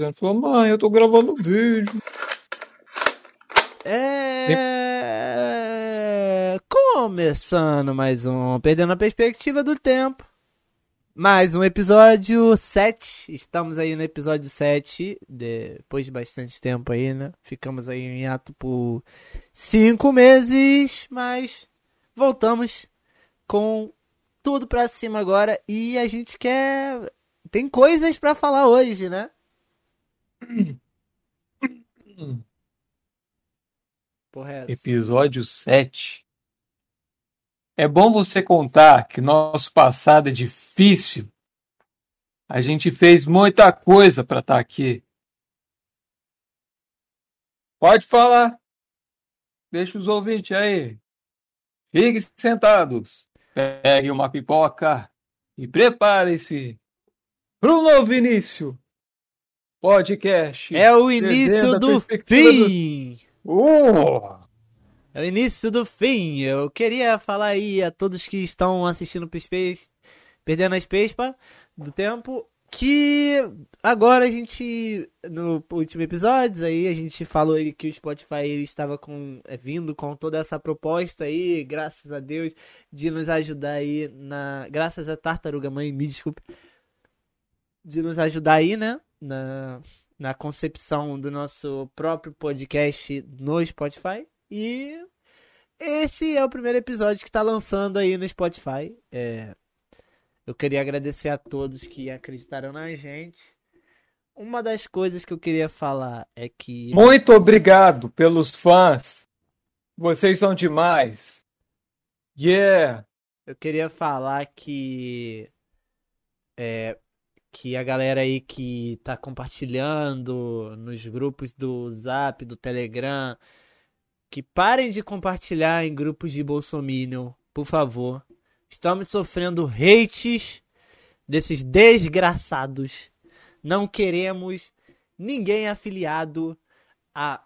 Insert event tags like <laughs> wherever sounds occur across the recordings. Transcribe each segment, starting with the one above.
Ele falou, mãe, eu tô gravando vídeo. É. Começando mais um Perdendo a Perspectiva do Tempo. Mais um episódio 7. Estamos aí no episódio 7. Depois de bastante tempo aí, né? Ficamos aí em ato por 5 meses. Mas voltamos com tudo pra cima agora. E a gente quer. Tem coisas pra falar hoje, né? É? Episódio 7. É bom você contar que nosso passado é difícil. A gente fez muita coisa para estar aqui. Pode falar. Deixa os ouvintes aí. Fiquem sentados. Pegue uma pipoca e prepare-se para um novo início. Podcast. É o início do perspectiva do- fim! Uh! É o início do fim. Eu queria falar aí a todos que estão assistindo o Space, perdendo as pespas do tempo, que agora a gente, no último episódio, aí a gente falou aí que o Spotify ele estava com, é, vindo com toda essa proposta aí, graças a Deus, de nos ajudar aí na, graças a Tartaruga Mãe, me desculpe, de nos ajudar aí, né, na, na concepção do nosso próprio podcast no Spotify. E esse é o primeiro episódio que tá lançando aí no Spotify. É, eu queria agradecer a todos que acreditaram na gente. Uma das coisas que eu queria falar é que. Muito obrigado pelos fãs. Vocês são demais. Yeah. Eu queria falar que. É, que a galera aí que tá compartilhando nos grupos do Zap, do Telegram, que parem de compartilhar em grupos de Bolsominion, por favor. Estamos sofrendo hates desses desgraçados. Não queremos ninguém afiliado a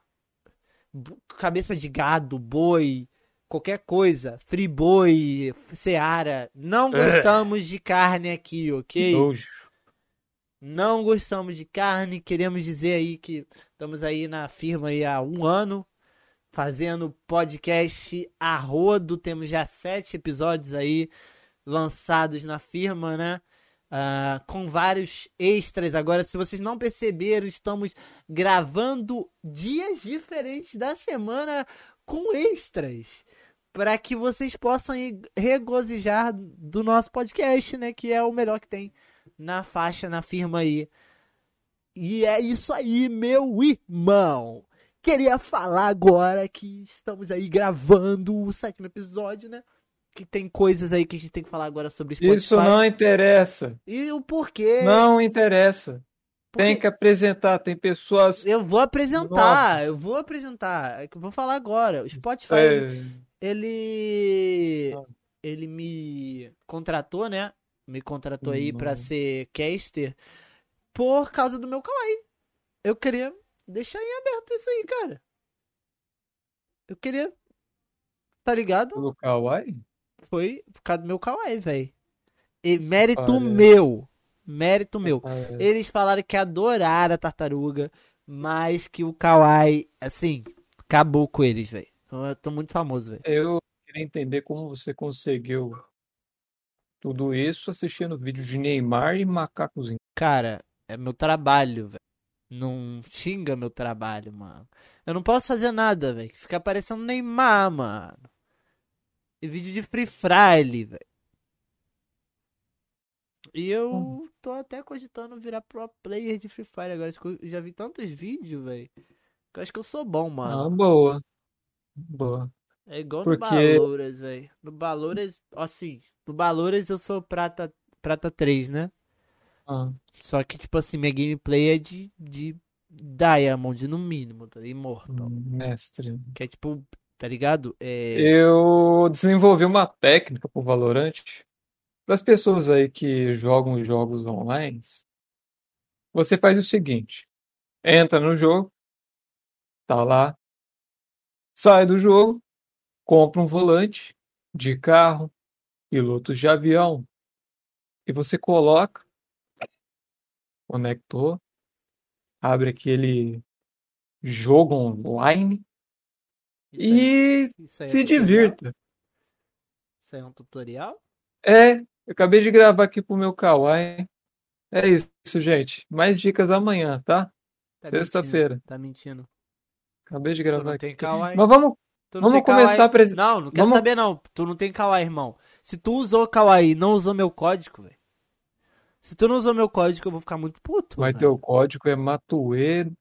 cabeça de gado, boi, qualquer coisa, friboi, seara. Não gostamos de carne aqui, ok? Nojo. Não gostamos de carne, queremos dizer aí que estamos aí na firma aí há um ano, fazendo podcast a rodo, temos já sete episódios aí lançados na firma, né? Ah, com vários extras. Agora, se vocês não perceberam, estamos gravando dias diferentes da semana com extras. Para que vocês possam regozijar do nosso podcast, né? Que é o melhor que tem na faixa, na firma aí. E é isso aí, meu irmão. Queria falar agora que estamos aí gravando o sétimo episódio, né? Que tem coisas aí que a gente tem que falar agora sobre Spotify. Isso não interessa. E o porquê. Não interessa. Porque Tem que apresentar. Tem pessoas. Eu vou apresentar, Nossa. eu vou apresentar. É eu vou falar agora. O Spotify, É, ele. Ele me contratou, né? Me contratou aí pra Hum. ser caster por causa do meu Kawaii. Eu queria deixar em aberto isso aí, cara. Eu queria. Tá ligado? do Kawaii? Foi por causa do meu Kawaii, velho. E mérito Parece. meu. Mérito meu. É, Eles falaram que adoraram a tartaruga, mas que o Kawaii, assim, acabou com eles, velho. Então, Eu tô muito famoso, velho. Eu queria entender como você conseguiu tudo isso assistindo vídeo de Neymar e macacozinho. Cara, é meu trabalho, velho. Não xinga meu trabalho, mano. Eu não posso fazer nada, velho. Fica parecendo Neymar, mano. E vídeo de Free Fire, velho. E eu tô até cogitando virar pro player de Free Fire agora. Eu já vi tantos vídeos, velho. Que eu acho que eu sou bom, mano. Ah, boa. Boa. É igual Porque- no Balouras, velho. No Balouras, assim, no Balouras eu sou prata, prata 3, né? Ah, Só que, tipo assim, minha gameplay é de, de Diamond, no mínimo, tá? Immortal. mestre. Que é tipo, tá ligado? É. Eu desenvolvi uma técnica pro Valorant para as pessoas aí que jogam jogos online. Você faz o seguinte: entra no jogo, tá lá, sai do jogo, compra um volante de carro, pilotos de avião, e você coloca, conectou, abre aquele jogo online Isso e aí é se tutorial? divirta. Isso aí é um tutorial? É, eu acabei de gravar aqui pro meu Kawaii. É isso, gente. Mais dicas amanhã, tá? Tá Sexta-feira. Tá mentindo. Acabei de gravar aqui. Mas vamos, vamos começar a presen- Não, não quero Vamos- saber não. Tu não tem kawaii, irmão. Se tu usou kawaii e não usou meu código, velho. Se tu não usou meu código, eu vou ficar muito puto. Ter o código, é Matue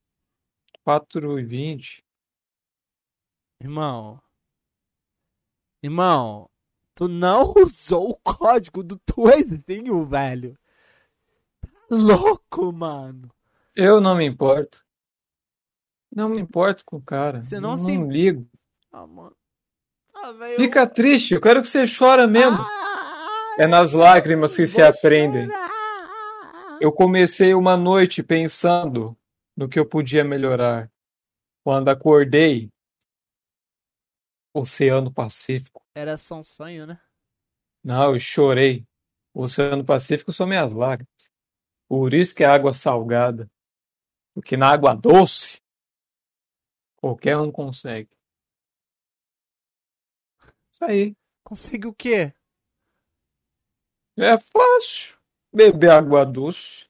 420. Irmão. Irmão, tu não <laughs> usou o código do Twizinho, velho. Tá louco, mano. Eu não me importo. Não me importo com o cara. Você não não se- ligo. Ah, mano. Ah, velho. Fica triste, eu quero que você chora mesmo. Ah, É nas lágrimas que se aprendem. chorar. Eu comecei uma noite pensando no que eu podia melhorar. Quando acordei, Oceano Pacífico. Era só um sonho, né? Não, eu chorei. O Oceano Pacífico são minhas lágrimas. Por isso que é água salgada. Porque na água doce, qualquer um consegue. Isso aí. Consegui o quê? É fácil. Beber água doce.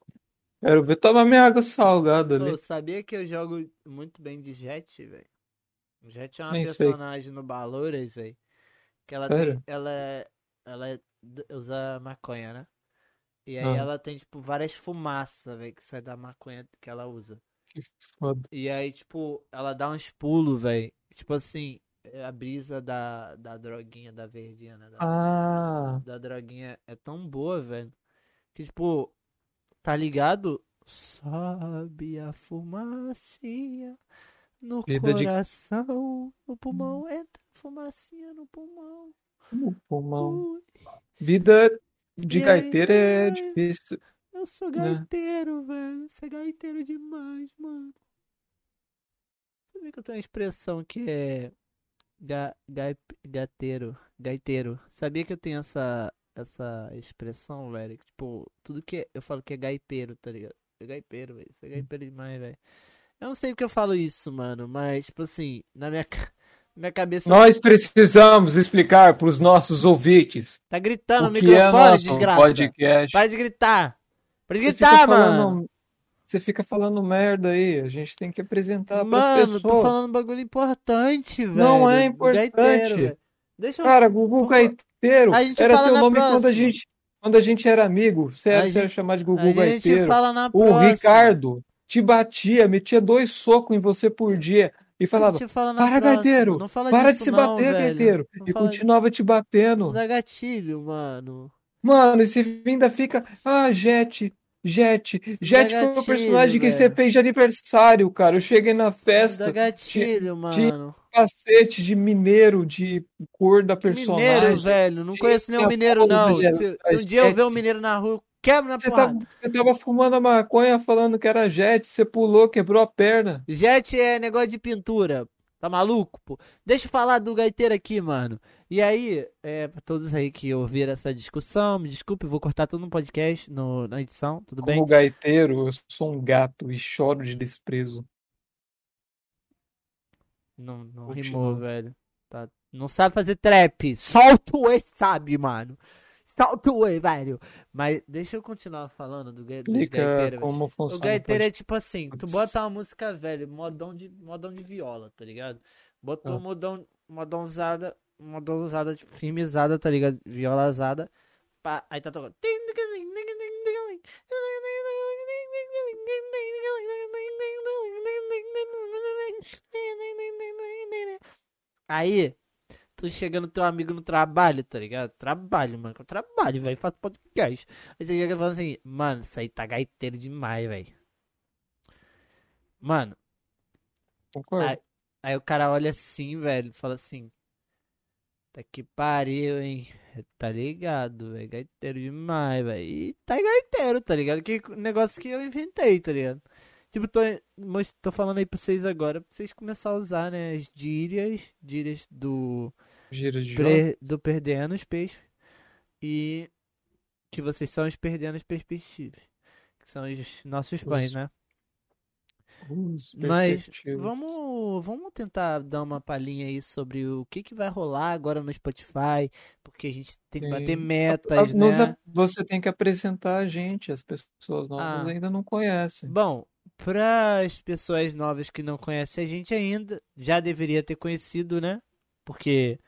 Quero ver tomar minha água salgada ali. Pô, sabia que eu jogo muito bem de Jet, velho? Jet é uma Nem sei. personagem no Valores, velho. Que ela Sério? tem. Ela. Ela é- usa maconha, né? E aí Ah. ela tem, tipo, várias fumaças, velho, que sai da maconha que ela usa. Que foda. E aí, tipo, ela dá uns pulos, velho. Tipo assim, a brisa da, da droguinha, da verdinha, né? Da, Ah, da droguinha é tão boa, velho. Que, tipo, tá ligado? Sobe a fumacinha no Vida de- coração, no pulmão, entra fumacinha no pulmão. o pulmão. Ui, Vida de E gaiteiro é vai? difícil. eu sou Né? gaiteiro, velho. Você é gaiteiro demais, mano. Sabia que eu tenho uma expressão que é ga, gai- gateiro, gaiteiro. Sabia que eu tenho essa essa expressão, velho? Que, tipo, tudo que é- eu falo que é gaipeiro, tá ligado? É gaipeiro, velho. Você é gaipeiro demais, velho. Eu não sei porque eu falo isso, mano, mas tipo assim, na minha <laughs> minha cabeça Nós precisamos explicar para os nossos ouvintes tá gritando no o que é microfone, nosso desgraça. podcast. Para de gritar. Para de gritar, falando- mano. Você fica falando merda aí. A gente tem que apresentar para as Mano, tô pessoas. falando um bagulho importante, velho. Não é importante. Gaiteiro. Deixa eu. Cara, Gugu Gaiteiro A gente era teu nome quando a próxima. gente quando a gente era amigo. Você A era, você era gente- chamado de a Gugu gente Gaiteiro. O próxima. Ricardo te batia, metia dois socos em você por dia e A falava: gente fala Para, próxima. gaiteiro! Para de disso se não, bater, velho. gaiteiro! Não E continuava te batendo. Isso dá gatilho, mano. Mano, esse ainda fica. Ah, Jet, Jet. Jet foi o gatilho, personagem que você velho. fez de aniversário, cara. Eu cheguei na Isso dá festa, gatilho, mano. capacete de mineiro, de cor da Mineiro, personagem. velho. Não conheço nenhum mineiro, não. Se, se um dia eu ver um mineiro na rua, eu quebro na Você porrada. tava, você tava fumando a maconha falando que era Jet, você pulou, quebrou a perna. Jet é negócio de pintura. Tá maluco, pô? Deixa eu falar do gaiteiro aqui, mano. E aí, é, pra todos aí que ouviram essa discussão, me desculpe, vou cortar tudo no podcast, no, na edição, tudo bem? Como gaiteiro, eu sou um gato e choro de desprezo. Não, não Continua. rimou, velho. Tá. Não sabe fazer trap. Solta o E, sabe, mano. Solta o E, velho. Mas deixa eu continuar falando do, ga- dos gaiteiros. como O funciona. gaiteiro pode- é tipo assim, tu bota uma música velha, modão de, modão de viola, tá ligado? Botou Ah. modão, modãozada, modãozada, tipo, firmezada, tá ligado? Violazada. Pá, aí tá tocando. Aí, tu chega no teu amigo no trabalho, tá ligado? Trabalho, mano. Eu trabalho, velho. Faço podcast. Aí você chega e fala assim, mano, isso aí tá gaiteiro demais, velho. Mano, Concordo. Aí, aí o cara olha assim, velho, fala assim. Tá que pariu, hein? Tá ligado, velho. Gaiteiro demais, velho. E tá gaiteiro, tá ligado? Que negócio que eu inventei, tá ligado? Tipo, tô, tô falando aí pra vocês agora, pra vocês começarem a usar, né, as gírias, gírias do, Gira de pre- do Perdendo os Peixes. E que vocês são os Perdendo os Perspectivas. Que são os nossos fãs, Os- né? Mas vamos, vamos tentar dar uma palhinha aí sobre o que, que vai rolar agora no Spotify, porque a gente tem que bater metas, A- nos né? a- Você tem que apresentar a gente, as pessoas novas Ah. ainda não conhecem. Bom, para as pessoas novas que não conhecem a gente ainda, já deveria ter conhecido, né? Porque,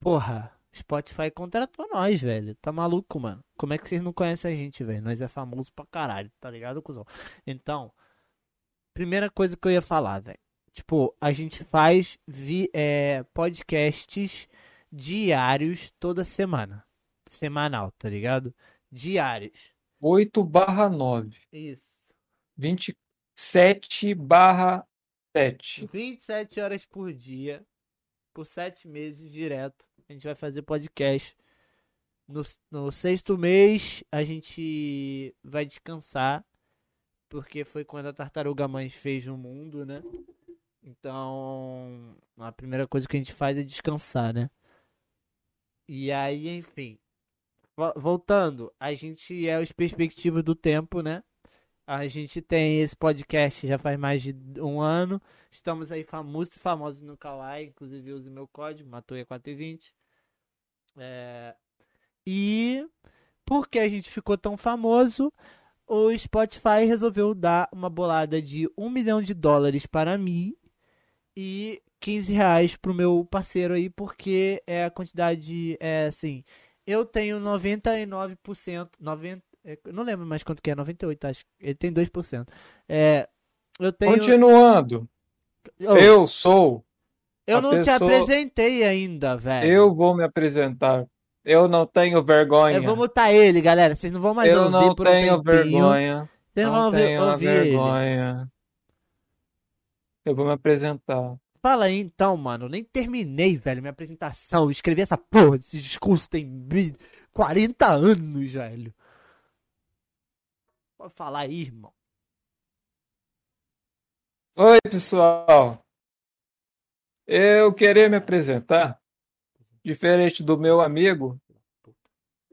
porra, Spotify contratou nós, velho. Tá maluco, mano? Como é que vocês não conhecem a gente, velho? Nós é famoso pra caralho, tá ligado, cuzão? Então, primeira coisa que eu ia falar, velho. Tipo, a gente faz vi, é, podcasts diários toda semana. Semanal, tá ligado? Diários. 8 barra 9. Isso. 27 barra 7. 27 horas por dia, por 7 meses direto. A gente vai fazer podcast. No, no sexto mês, a gente vai descansar. Porque foi quando a Tartaruga Mãe fez o mundo, né? Então, a primeira coisa que a gente faz é descansar, né? E aí, enfim. Vo- Voltando, a gente é os perspectivas do tempo, né? A gente tem esse podcast já faz mais de um ano. Estamos aí famosos e famosos no Kawaii. Inclusive, use meu código, Matoia420. É... E porque a gente ficou tão famoso, o Spotify resolveu dar uma bolada de um milhão de dólares para mim e 15 reais pro meu parceiro aí, porque é a quantidade, é assim, eu tenho 99%, 90, é, eu não lembro mais quanto que é, 98, acho, ele tem 2%. É, eu tenho... Continuando, Oh, eu sou, eu não te pessoa- apresentei ainda, velho. eu vou me apresentar. Eu não tenho vergonha. Eu vou mutar ele, galera. Vocês não vão mais Eu ouvir não por um tenho tempinho. vergonha. Vocês não Não vão ouvir, tenho ouvir ele. vergonha. Eu vou me apresentar. Fala aí então, mano. Eu nem terminei, velho, minha apresentação. Eu escrevi essa porra desse discurso tem mi- 40 anos, velho. Pode falar aí, irmão. Oi, pessoal. Eu queria me apresentar. Diferente do meu amigo,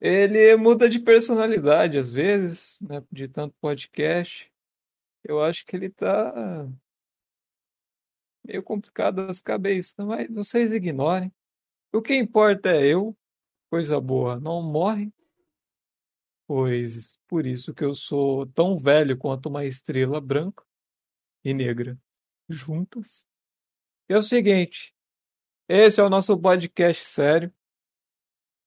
ele muda de personalidade às vezes, né? De tanto podcast. Eu acho que ele tá meio complicado das cabeças, mas vocês ignorem. O que importa é eu, coisa boa, não morre. Pois por isso que eu sou tão velho quanto uma estrela branca e negra juntas. É o seguinte, esse é o nosso podcast sério.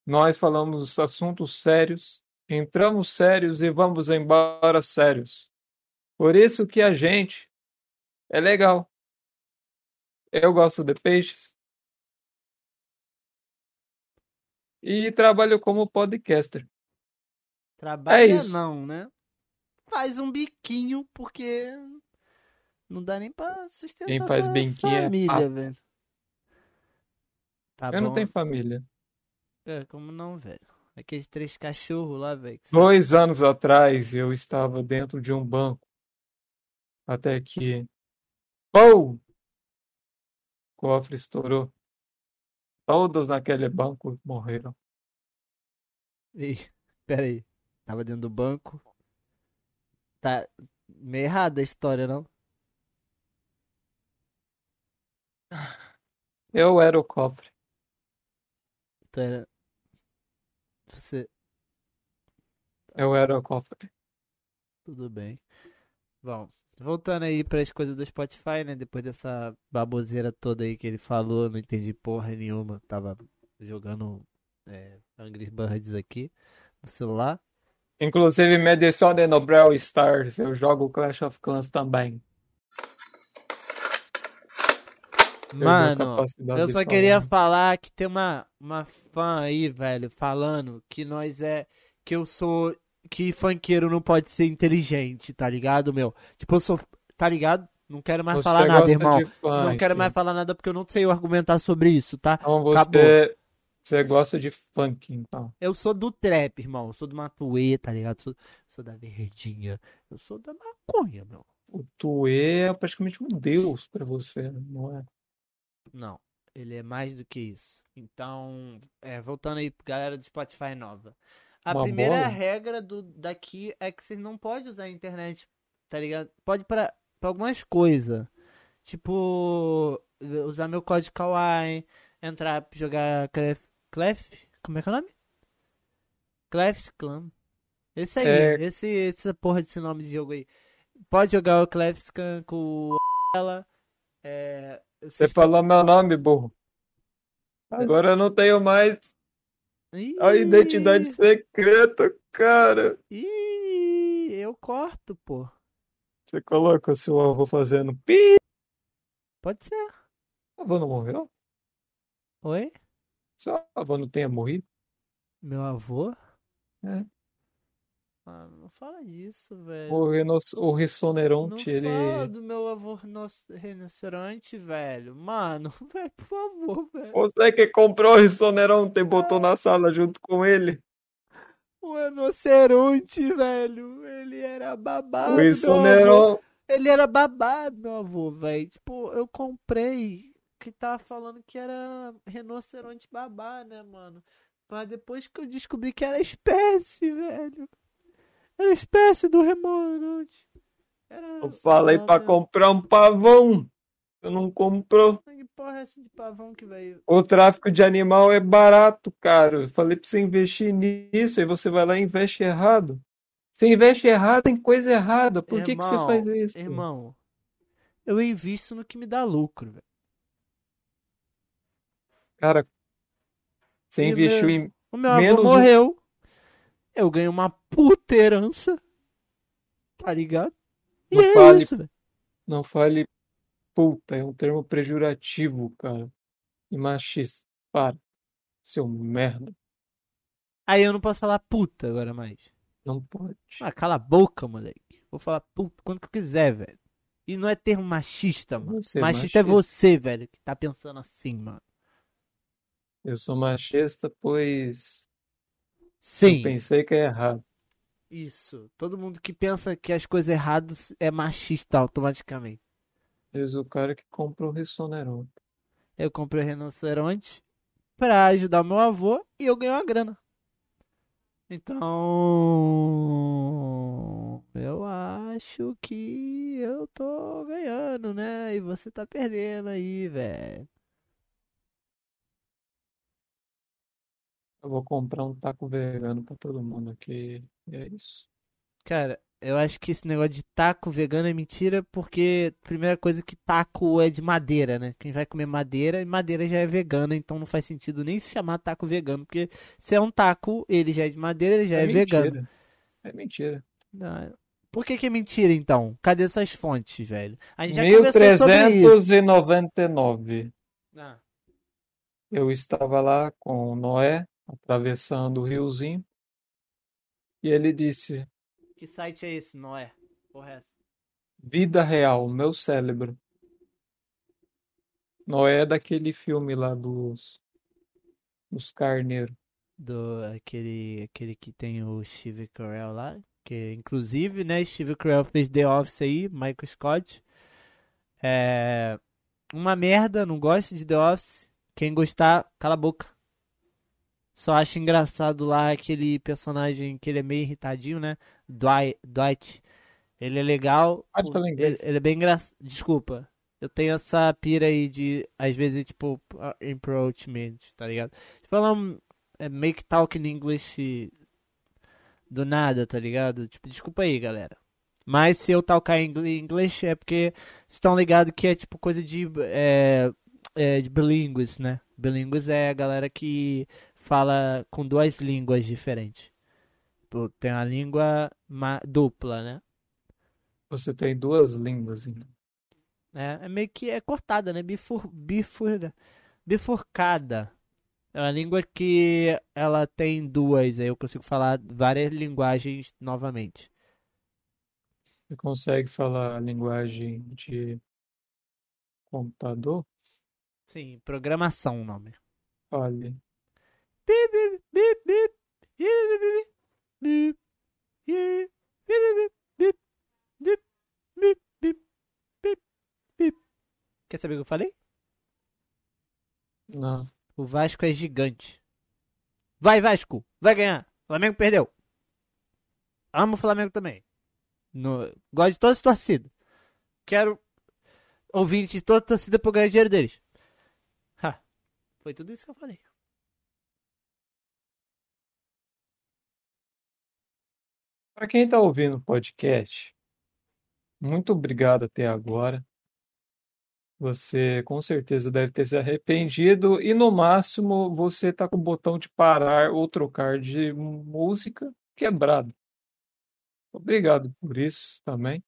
Nós falamos assuntos sérios, entramos sérios e vamos embora sérios. Por isso que a gente é legal. Eu gosto de peixes. E trabalho como podcaster. Trabalha É não, né? Faz um biquinho, porque não dá nem pra sustentar Quem faz biquinho é família, papo. velho. Tá Eu não bom. tenho família. É, como não, velho? Aqueles três cachorros lá, velho. Dois anos atrás eu estava dentro de um banco. Até que. Pou! O cofre estourou. Todos naquele banco morreram. Ih, pera aí. Tava dentro do banco. Tá meio errada a história, não? Eu era o cofre. Tu era... Você... Eu era o cofre. Tudo bem. Bom, voltando aí para as coisas do Spotify, né? Depois dessa baboseira toda aí que ele falou, não entendi porra nenhuma. Tava jogando é, Angry Birds aqui no celular. Inclusive, me adicione no Brawl Stars. Eu jogo Clash of Clans também. Mano, eu só queria falar. que tem uma, uma fã aí, velho, falando que nós é. Que eu sou. Que funkeiro não pode ser inteligente, tá ligado, meu? Tipo, eu sou. Tá ligado? Não quero mais Você falar nada, irmão. Não quero mais falar nada porque eu não sei argumentar sobre isso, tá? Então Acabou. Você, gosta de funk, então. Eu sou do trap, irmão. Eu sou do Matuê, tá ligado? Sou, sou da verdinha. Eu sou da maconha, meu. O Tuê é praticamente um deus pra você, não é? Não, ele é mais do que isso. Então, é, voltando aí, galera do Spotify nova. A Uma primeira bola? regra do daqui é que vocês não podem usar a internet, tá ligado? Pode para pra algumas coisas. Tipo, usar meu código Kawaii, entrar, jogar Clef, Clef, como é que é o nome? Clef Clan. Esse aí, É. esse, essa porra desse nome de jogo aí. Pode jogar o Clefscan com ela. É, Você vocês falou meu nome, burro. Agora eu não tenho mais Ih, a identidade secreta, cara. Ih, eu corto, pô. Você coloca seu avô fazendo pi. Pode ser. Seu avô não morreu? Oi? Seu avô não tenha morrido? Meu avô? É. Ah, não fala disso, velho. O, rino... o Não Rissoneronte, ele. fala do meu avô rino- rinoceronte, velho. Mano, <laughs> velho, por favor, velho. Você que comprou o Rissoneronte e botou na sala junto com ele. O rinoceronte, velho. Ele era babado. O. Rissoneronte. Ele era babado, meu avô, velho. Tipo, eu comprei que tava falando que era rinoceronte babá, né, mano? Mas depois que eu descobri que era espécie, velho. Era espécie do rinoceronte. Era... Eu falei pra Não, comprar um pavão. Você não comprou. Que porra é essa de pavão que veio? O tráfico de animal é barato, cara. Eu falei pra você investir nisso e você vai lá e investe errado. Você investe errado em coisa errada. Por que que você Irmão, faz isso? Irmão, eu invisto no que me dá lucro, velho. Cara, você E investiu meu- em. O meu avô Menos um- morreu. Eu ganhei uma puta herança. Tá ligado? E Não é fale- isso, velho. Não fale puta, é um termo pejorativo, cara. E machista. Para. Seu merda. Aí eu não posso falar puta agora mais. Não pode. Ah, cala a boca, moleque. Vou falar puta quando que eu quiser, velho. E não é termo machista, mano. Você é machista é machista. você, velho, que tá pensando assim, mano. Eu sou machista, pois eu Sim, pensei que é errado. isso. Todo mundo que pensa que as coisas erradas é machista automaticamente. Eis o cara que comprou o Rissoneronte. Eu comprei o rinoceronte pra ajudar meu avô e eu ganhei uma grana. Então, eu acho que eu tô ganhando, né? E você tá perdendo aí, velho. Eu vou comprar um taco vegano pra todo mundo aqui. E é isso. Cara, eu acho que esse negócio de taco vegano é mentira porque, primeira coisa, que taco é de madeira, né? Quem vai comer madeira, e madeira já é vegana, então não faz sentido nem se chamar taco vegano, porque se é um taco, ele já é de madeira, ele já é, vegano. mentira. É mentira. Não, Por que que é mentira, então? Cadê suas fontes, velho? A gente já conversou sobre isso. 1399. Ah, Eu estava lá com Noé, atravessando o riozinho. E ele disse: que site é esse, Noé? Porra, é essa? Vida real, meu cérebro. Noé é daquele filme lá dos, dos carneiros. Do, aquele, aquele que tem o Steve Carell lá. Que, inclusive, né, Steve Carell fez The Office aí, Michael Scott. É. Uma merda, não gosto de The Office. Quem gostar, cala a boca. Só acho engraçado lá aquele personagem que ele é meio irritadinho, né? Dwight. Dwight. Ele é legal. Pode falar Ele, inglês. ele é bem engraçado. Desculpa. Eu tenho essa pira aí de, às vezes, tipo, approachment, tá ligado? Falar um, é, make talk in English do nada, tá ligado? Tipo, desculpa aí, galera. Mas se eu talcar em ingl- inglês é porque vocês estão ligados que é tipo coisa de, é, é, de bilíngues, né? Bilíngues é a galera que fala com duas línguas diferentes. Tem a língua dupla, né? Você tem duas línguas, então. É, é meio que é cortada, né? Bifur, bifur, bifurcada. É uma língua que ela tem duas, aí eu consigo falar várias linguagens novamente. Você consegue falar a linguagem de computador? Sim, programação o nome. Fale. Quer saber o que eu falei? Não. O Vasco é gigante. Vai, Vasco! Vai ganhar! O Flamengo perdeu. Amo o Flamengo também. No... Gosto de todas as torcidas. quero ouvintes de toda a torcida pra eu ganhar dinheiro deles. Ha, foi tudo isso que eu falei. Para quem está ouvindo o podcast, muito obrigado até agora. Você com certeza deve ter se arrependido e no máximo você está com o botão de parar ou trocar de música quebrado. Obrigado por isso também.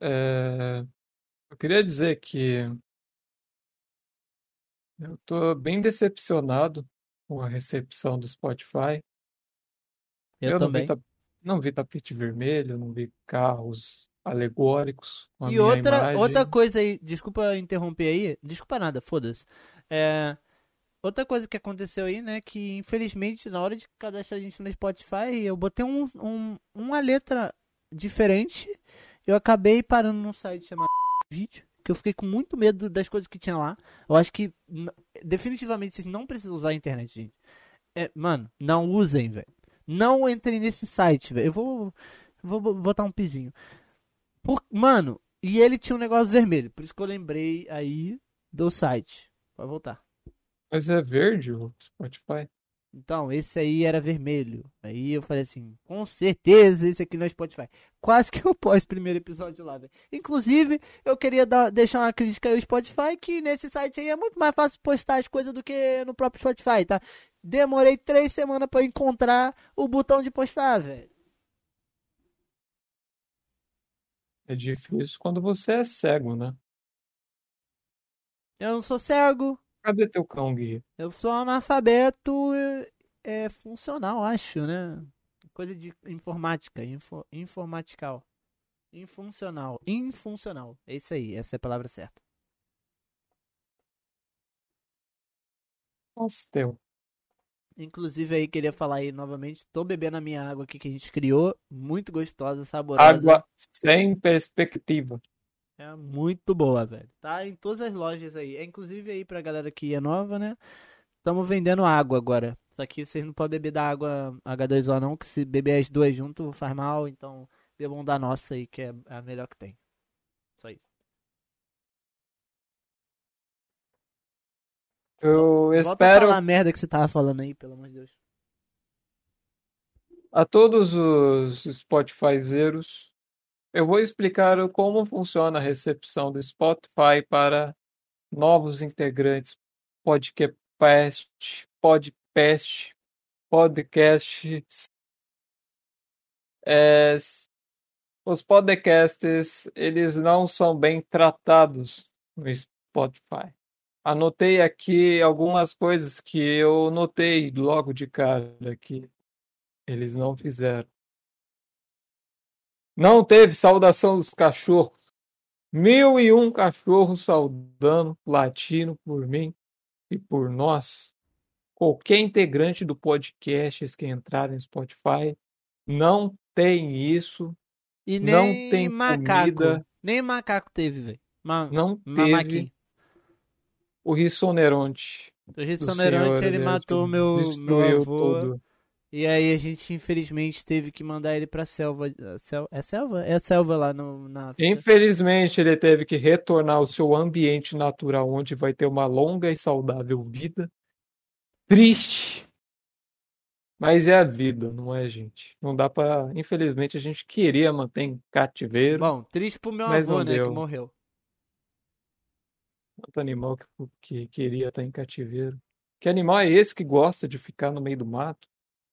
É, Eu queria dizer que eu estou bem decepcionado com a recepção do Spotify. Eu, não vi, também. ta- não vi tapete vermelho, não vi carros alegóricos E outra, imagem. outra coisa aí, desculpa interromper aí, desculpa nada, foda-se. É, outra coisa que aconteceu aí, né, que infelizmente na hora de cadastrar a gente no Spotify, eu botei um, um- uma letra diferente, eu acabei parando num site chamado Vídeo, que eu fiquei com muito medo das coisas que tinha lá. Eu acho que definitivamente vocês não precisam usar a internet, gente. É, mano, não usem, velho. Não entrem nesse site, velho. Eu vou, vou bo- botar um pizinho. Por- mano, e ele tinha um negócio vermelho, por isso que eu lembrei aí do site. Pode voltar. Mas é verde o Spotify. Então, esse aí era vermelho. Aí eu falei assim, com certeza esse aqui não é Spotify. Quase que eu pós primeiro episódio lá, velho. Inclusive, eu queria dar- deixar uma crítica aí ao Spotify, que nesse site aí é muito mais fácil postar as coisas do que no próprio Spotify, tá? Demorei três semanas pra encontrar o botão de postar, velho. É difícil quando você é cego, né? Eu não sou cego, Cadê teu cão guia? Eu sou analfabeto é, funcional, acho, né? Coisa de informática, info, informatical. Infuncional. Infuncional. É isso aí, essa é a palavra certa. Nossa, teu. Inclusive aí queria falar aí novamente, tô bebendo a minha água aqui que a gente criou, muito gostosa, saborosa. Água sem perspectiva. É muito boa, velho. Tá em todas as lojas aí. É inclusive aí pra galera que é nova, né? Estamos vendendo água agora. Só que vocês não podem beber da água H2O não, que se beber as duas junto faz mal. Então bebam da nossa aí, que é a melhor que tem. Só isso. Eu Volta a espero falar a merda que você tava falando aí, pelo amor de Deus. a todos os Spotifyzeiros, eu vou explicar como funciona a recepção do Spotify para novos integrantes podcast, podcast, podcasts. É, os podcasts, eles não são bem tratados no Spotify. Anotei aqui algumas coisas que eu notei logo de cara que eles não fizeram. Não teve saudação dos cachorros. Mil e um cachorros saudando, latindo por mim e por nós. Qualquer integrante do podcast que entrar no Spotify não tem isso, E Não nem tem macaco. comida. Nem macaco teve, velho. Ma não teve mamaquinho. O Rissoneronte. O Rissoneronte, ele né, matou que meu, meu avô. tudo. E aí a gente infelizmente teve que mandar ele pra selva. a sel- É selva? É selva lá no, na África. Infelizmente, ele teve que retornar ao seu ambiente natural, onde vai ter uma longa e saudável vida. Triste. Mas é a vida, não é, gente? Não dá pra. Infelizmente, a gente queria manter em cativeiro. Bom, triste pro meu avô, né, deu. que morreu. Tanto animal que, que queria estar em cativeiro. Que animal é esse que gosta de ficar no meio do mato?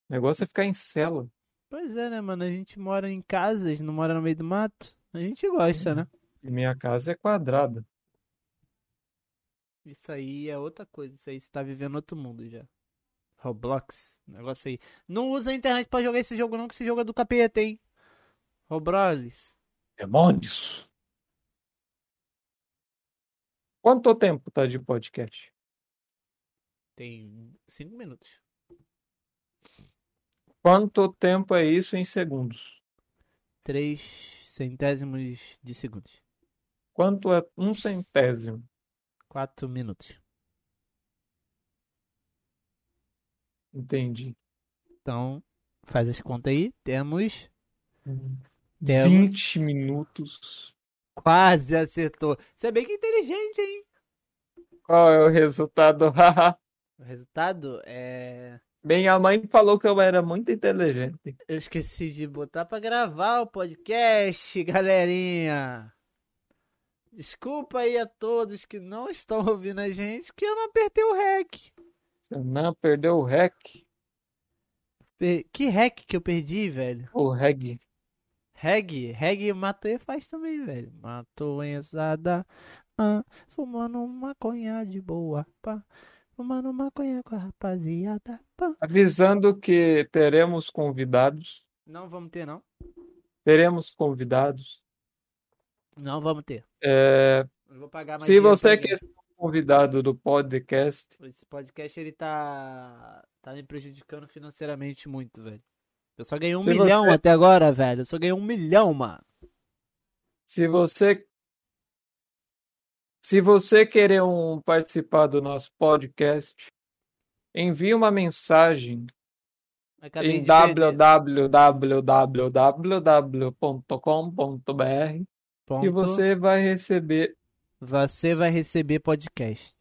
O negócio é ficar em cela. Pois é, né, mano? A gente mora em casas, não mora no meio do mato. A gente gosta, né? E minha casa é quadrada. Isso aí é outra coisa. Isso aí você tá vivendo outro mundo já. Roblox, negócio aí. Não usa a internet pra jogar esse jogo, não, que esse jogo é do capeta, hein? Roblox. Demônios! Quanto tempo tá de podcast? Tem cinco minutos. Quanto tempo é isso em segundos? Três centésimos de segundos. Quanto é um centésimo? Quatro minutos. Entendi. Então, faz as contas aí. Temos Temos. 20 minutos. Quase acertou. Você é bem que inteligente, hein? Qual é o resultado? <laughs> O resultado é. Minha mãe falou que eu era muito inteligente. Eu esqueci de botar pra gravar o podcast, galerinha. Desculpa aí a todos que não estão ouvindo a gente, porque eu não apertei o REC. Você não perdeu o rec? Que REC que eu perdi, velho? O reg. Reg, reg matou faz também, velho. Matou enzada, ah, fumando maconha de boa, pá. Fumando maconha com a rapaziada, pá. Avisando que teremos convidados. Não vamos ter, não. Teremos convidados. Não vamos ter. É, se você quer ser um convidado do podcast. Esse podcast, ele tá... Tá me prejudicando financeiramente muito, velho. Eu só ganhei um Se milhão você- até agora, velho. Eu só ganhei um milhão, mano. se você se você querer um participar do nosso podcast, envie uma mensagem Acabei em www.com.br e você vai receber Você vai receber podcast.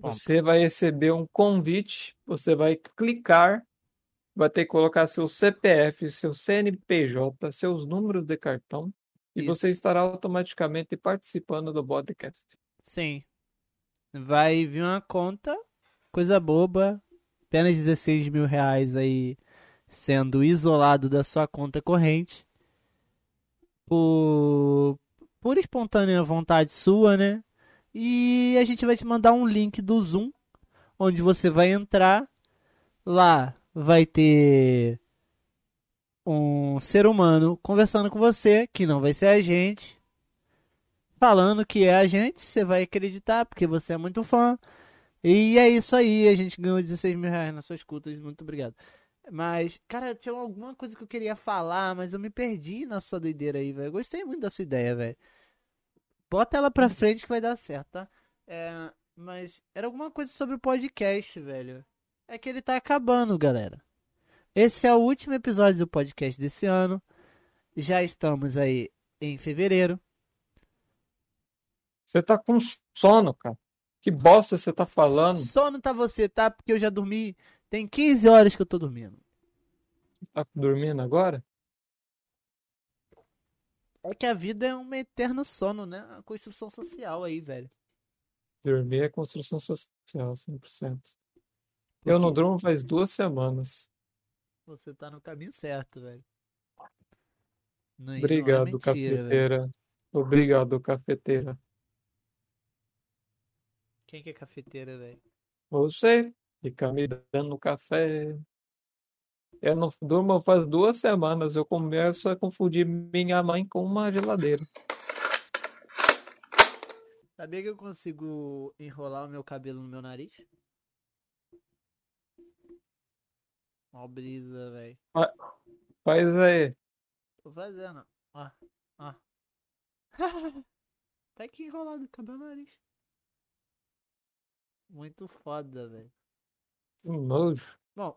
Ponto. Você vai receber um convite, você vai clicar, vai ter que colocar seu CPF, seu CNPJ, seus números de cartão e Isso. você estará automaticamente participando do podcast. Sim. Vai vir uma conta, coisa boba, apenas 16 mil reais aí sendo isolado da sua conta corrente por, por espontânea vontade sua, né? E a gente vai te mandar um link do Zoom, onde você vai entrar. Lá vai ter um ser humano conversando com você, que não vai ser a gente, falando que é a gente, você vai acreditar porque você é muito fã. E é isso aí, a gente ganhou 16 mil reais nas suas escutas, muito obrigado. Mas, cara, tinha alguma coisa que eu queria falar, mas eu me perdi na sua doideira aí, velho. Gostei muito da sua ideia, velho. Bota ela pra frente que vai dar certo, tá? É, mas era alguma coisa sobre o podcast, velho. É que ele tá acabando, galera. Esse é o último episódio do podcast desse ano. Já estamos aí em fevereiro. Você tá com sono, cara. Que bosta você tá falando? Sono tá você, tá? Porque eu já dormi. Tem 15 horas que eu tô dormindo. Tá dormindo agora? É que a vida é um eterno sono, né? A construção social aí, velho. Dormir é construção social, 100%. Eu não durmo faz duas semanas. Você tá no caminho certo, velho. Não, não é Obrigado, mentira, velho. cafeteira. Obrigado, cafeteira. Quem que é cafeteira, velho? Você fica me dando café. Eu não durmo faz duas semanas. Eu começo a confundir minha mãe com uma geladeira. Sabia que eu consigo enrolar o meu cabelo no meu nariz? Ó, brisa, velho. Faz aí. Tô fazendo. Ó, ó. <laughs> tá aqui enrolado o cabelo no nariz. Muito foda, velho. Nojo. Bom,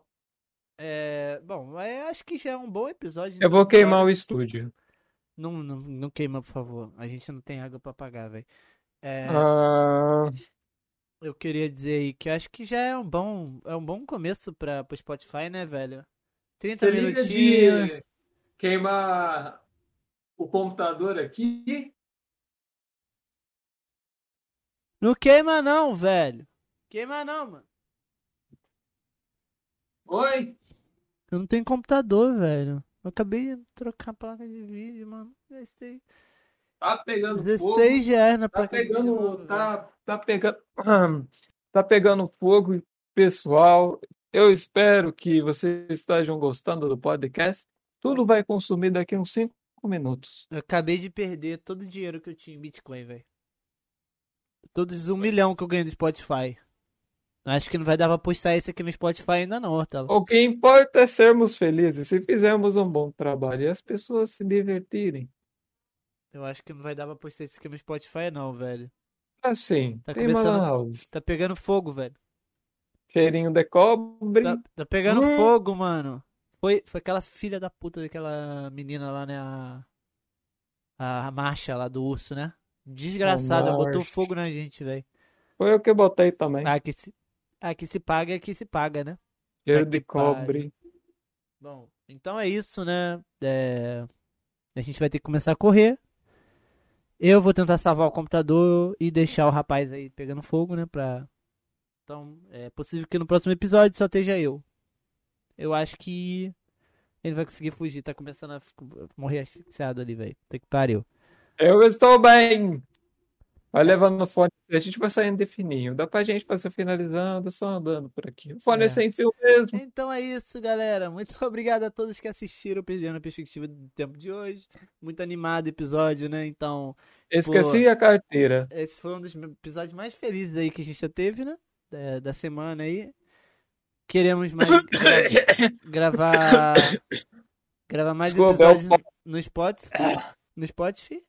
é. Bom, mas acho que já é um bom episódio. Eu vou queimar o estúdio. Não, não, não queima, por favor. A gente não tem água pra pagar, velho. É, Ah, eu queria dizer aí que eu acho que já é um bom, é um bom começo para pro Spotify, né, velho? 30 você minutinhos. de queimar o computador aqui? Não queima não, velho. Queima não, mano. Oi? Eu não tenho computador, velho. Eu acabei de trocar a placa de vídeo, mano. Gastei Tá pegando fogo. 16 reais na Tá pegando, velho. tá, tá pegando, tá pegando fogo, pessoal. Eu espero que vocês estejam gostando do podcast. Tudo vai consumir daqui uns 5 minutos. Eu acabei de perder todo o dinheiro que eu tinha em Bitcoin, velho. Todos um milhão que eu ganhei do Spotify. Acho que não vai dar pra postar esse aqui no Spotify ainda não, Hortela. O que importa é sermos felizes. Se fizermos um bom trabalho e as pessoas se divertirem. Eu acho que não vai dar pra postar esse aqui no Spotify não, velho. Assim, Tá tem começando- house. Tá pegando fogo, velho. Cheirinho de cobre. Tá, tá pegando Hum. fogo, mano. Foi, foi aquela filha da puta daquela menina lá, né? A, a marcha lá do urso, né? Desgraçada, botou fogo na gente, velho. Foi eu que botei também. Ah, que se, ah, que se paga é que se paga, né? Cheiro de cobre. Bom, então é isso, né? É, A gente vai ter que começar a correr. Eu vou tentar salvar o computador e deixar o rapaz aí pegando fogo, né? Pra... Então, é possível que no próximo episódio só esteja eu. Eu acho que ele vai conseguir fugir. Tá começando a morrer asfixiado ali, velho. Tem que pariu. Eu estou bem! Vai levando o fone. A gente vai saindo de fininho. Dá pra gente fazer finalizando, só andando por aqui. O fone é, É. sem fio mesmo. Então é isso, galera. Muito <laughs> obrigado a todos que assistiram, perdendo a perspectiva do tempo de hoje. Muito animado episódio, né? Então, Esqueci a carteira. esse foi um dos episódios mais felizes aí que a gente já teve, né? Da, da semana aí. Queremos mais <coughs> gra- gravar gravar mais Desculpa, é o episódios no, no Spotify, no Spotify.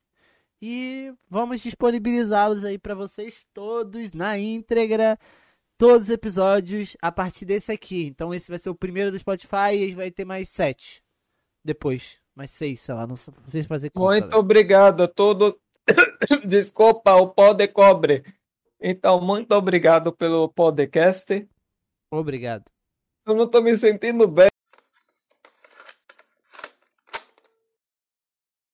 E vamos disponibilizá-los aí pra vocês todos na íntegra. Todos os episódios a partir desse aqui. Então esse vai ser o primeiro do Spotify e vai ter mais sete. Depois. Mais seis, sei lá. Não sei sei fazer conta. Muito velho. obrigado a todos. <coughs> Desculpa, o pó de cobre. Então, muito obrigado pelo podcast. Obrigado. Eu não tô me sentindo bem.